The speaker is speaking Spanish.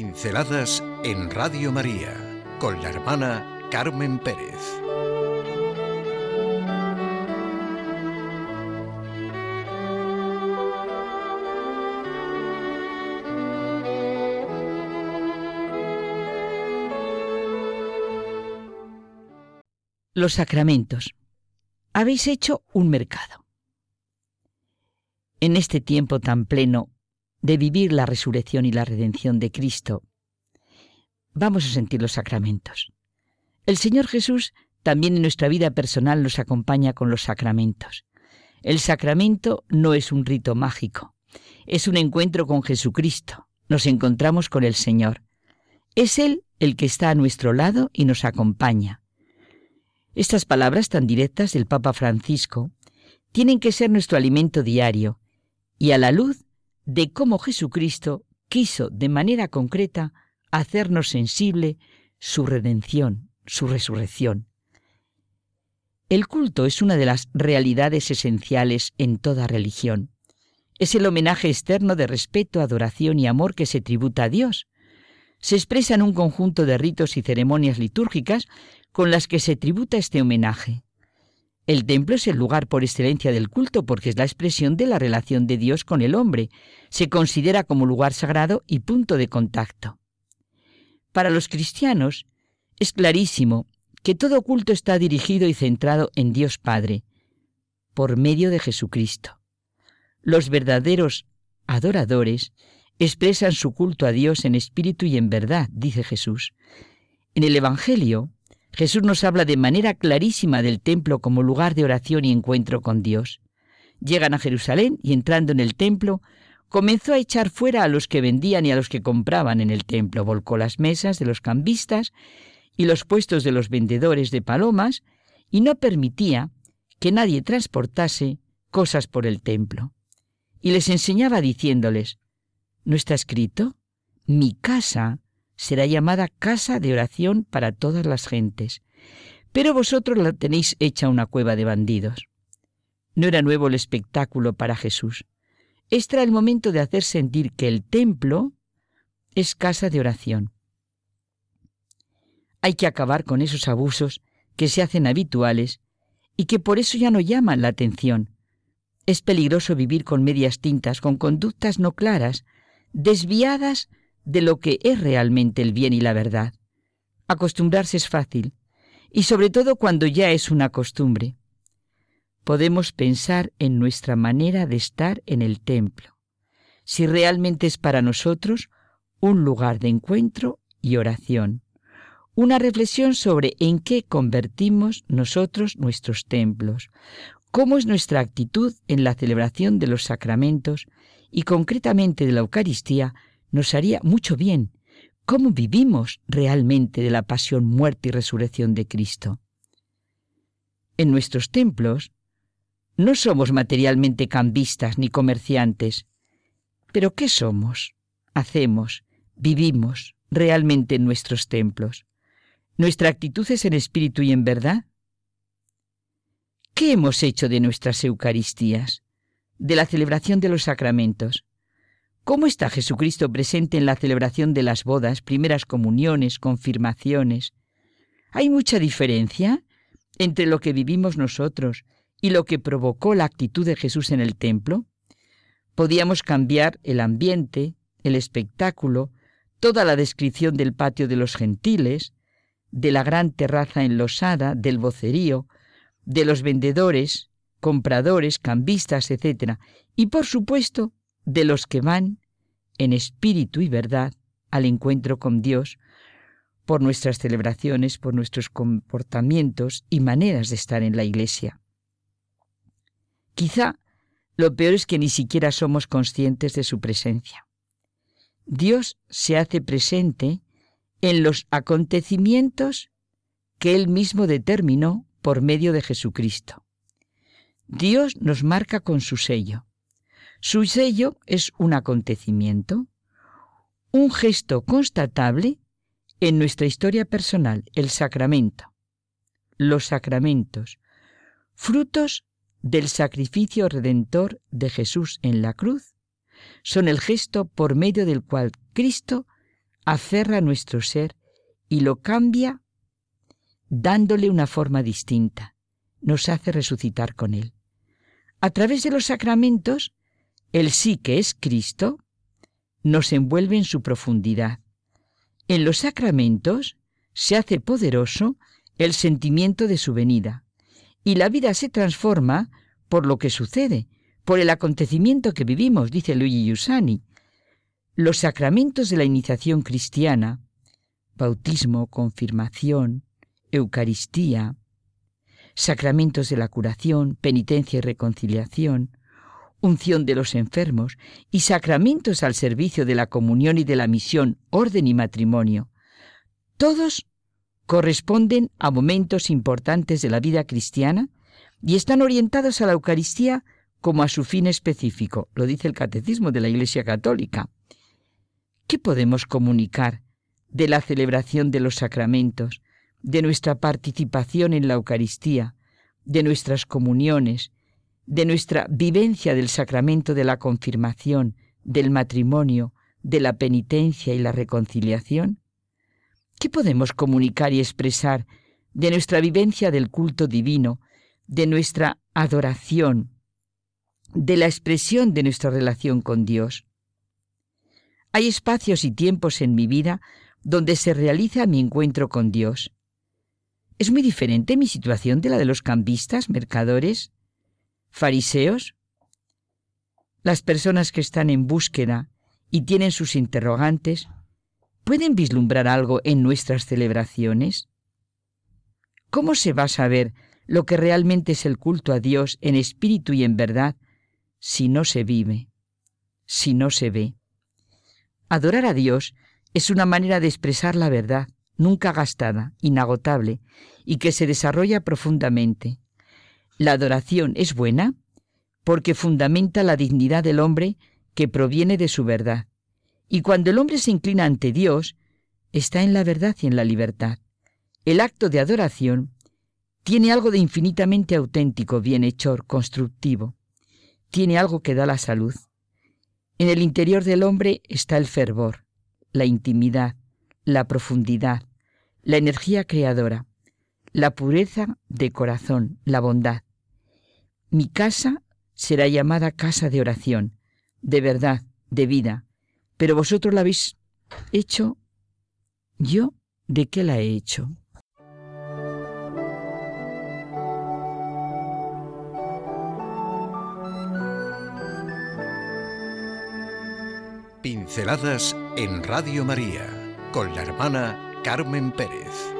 Pinceladas en Radio María con la hermana Carmen Pérez. Los sacramentos. Habéis hecho un mercado. En este tiempo tan pleno de vivir la resurrección y la redención de Cristo, vamos a sentir los sacramentos. El Señor Jesús también en nuestra vida personal nos acompaña con los sacramentos. El sacramento no es un rito mágico, es un encuentro con Jesucristo. Nos encontramos con el Señor. Es Él el que está a nuestro lado y nos acompaña. Estas palabras tan directas del Papa Francisco tienen que ser nuestro alimento diario y a la luz de cómo Jesucristo quiso de manera concreta hacernos sensible su redención, su resurrección. El culto es una de las realidades esenciales en toda religión. Es el homenaje externo de respeto, adoración y amor que se tributa a Dios. Se expresa en un conjunto de ritos y ceremonias litúrgicas con las que se tributa este homenaje. El templo es el lugar por excelencia del culto porque es la expresión de la relación de Dios con el hombre. Se considera como lugar sagrado y punto de contacto. Para los cristianos es clarísimo que todo culto está dirigido y centrado en Dios Padre, por medio de Jesucristo. Los verdaderos adoradores expresan su culto a Dios en espíritu y en verdad, dice Jesús. En el Evangelio, Jesús nos habla de manera clarísima del templo como lugar de oración y encuentro con Dios. Llegan a Jerusalén y entrando en el templo, comenzó a echar fuera a los que vendían y a los que compraban en el templo, volcó las mesas de los cambistas y los puestos de los vendedores de palomas y no permitía que nadie transportase cosas por el templo. Y les enseñaba diciéndoles, ¿no está escrito? Mi casa será llamada casa de oración para todas las gentes. Pero vosotros la tenéis hecha una cueva de bandidos. No era nuevo el espectáculo para Jesús. Este era el momento de hacer sentir que el templo es casa de oración. Hay que acabar con esos abusos que se hacen habituales y que por eso ya no llaman la atención. Es peligroso vivir con medias tintas, con conductas no claras, desviadas de lo que es realmente el bien y la verdad. Acostumbrarse es fácil, y sobre todo cuando ya es una costumbre. Podemos pensar en nuestra manera de estar en el templo, si realmente es para nosotros un lugar de encuentro y oración, una reflexión sobre en qué convertimos nosotros nuestros templos, cómo es nuestra actitud en la celebración de los sacramentos y concretamente de la Eucaristía nos haría mucho bien cómo vivimos realmente de la pasión, muerte y resurrección de Cristo. En nuestros templos no somos materialmente cambistas ni comerciantes, pero ¿qué somos? Hacemos, vivimos realmente en nuestros templos. ¿Nuestra actitud es en espíritu y en verdad? ¿Qué hemos hecho de nuestras Eucaristías, de la celebración de los sacramentos? ¿Cómo está Jesucristo presente en la celebración de las bodas, primeras comuniones, confirmaciones? ¿Hay mucha diferencia entre lo que vivimos nosotros y lo que provocó la actitud de Jesús en el templo? Podíamos cambiar el ambiente, el espectáculo, toda la descripción del patio de los gentiles, de la gran terraza enlosada, del vocerío, de los vendedores, compradores, cambistas, etc. Y por supuesto, de los que van en espíritu y verdad al encuentro con Dios por nuestras celebraciones, por nuestros comportamientos y maneras de estar en la Iglesia. Quizá lo peor es que ni siquiera somos conscientes de su presencia. Dios se hace presente en los acontecimientos que Él mismo determinó por medio de Jesucristo. Dios nos marca con su sello. Su sello es un acontecimiento, un gesto constatable en nuestra historia personal, el sacramento. Los sacramentos, frutos del sacrificio redentor de Jesús en la cruz, son el gesto por medio del cual Cristo aferra nuestro ser y lo cambia dándole una forma distinta. Nos hace resucitar con Él. A través de los sacramentos, el sí que es Cristo nos envuelve en su profundidad. En los sacramentos se hace poderoso el sentimiento de su venida y la vida se transforma por lo que sucede, por el acontecimiento que vivimos, dice Luigi Giussani. Los sacramentos de la iniciación cristiana, bautismo, confirmación, Eucaristía, sacramentos de la curación, penitencia y reconciliación, unción de los enfermos y sacramentos al servicio de la comunión y de la misión, orden y matrimonio, todos corresponden a momentos importantes de la vida cristiana y están orientados a la Eucaristía como a su fin específico, lo dice el Catecismo de la Iglesia Católica. ¿Qué podemos comunicar de la celebración de los sacramentos, de nuestra participación en la Eucaristía, de nuestras comuniones, de nuestra vivencia del sacramento de la confirmación, del matrimonio, de la penitencia y la reconciliación? ¿Qué podemos comunicar y expresar de nuestra vivencia del culto divino, de nuestra adoración, de la expresión de nuestra relación con Dios? Hay espacios y tiempos en mi vida donde se realiza mi encuentro con Dios. ¿Es muy diferente mi situación de la de los cambistas, mercadores, fariseos? Las personas que están en búsqueda y tienen sus interrogantes, ¿pueden vislumbrar algo en nuestras celebraciones? ¿Cómo se va a saber lo que realmente es el culto a Dios en espíritu y en verdad si no se vive, si no se ve? Adorar a Dios es una manera de expresar la verdad, nunca gastada, inagotable, y que se desarrolla profundamente. La adoración es buena porque fundamenta la dignidad del hombre que proviene de su verdad. Y cuando el hombre se inclina ante Dios, está en la verdad y en la libertad. El acto de adoración tiene algo de infinitamente auténtico, bienhechor, constructivo. Tiene algo que da la salud. En el interior del hombre está el fervor, la intimidad, la profundidad, la energía creadora, la pureza de corazón, la bondad. Mi casa será llamada casa de oración, de verdad, de vida, pero vosotros la habéis hecho. ¿Yo de qué la he hecho? Pinceladas en Radio María con la hermana Carmen Pérez.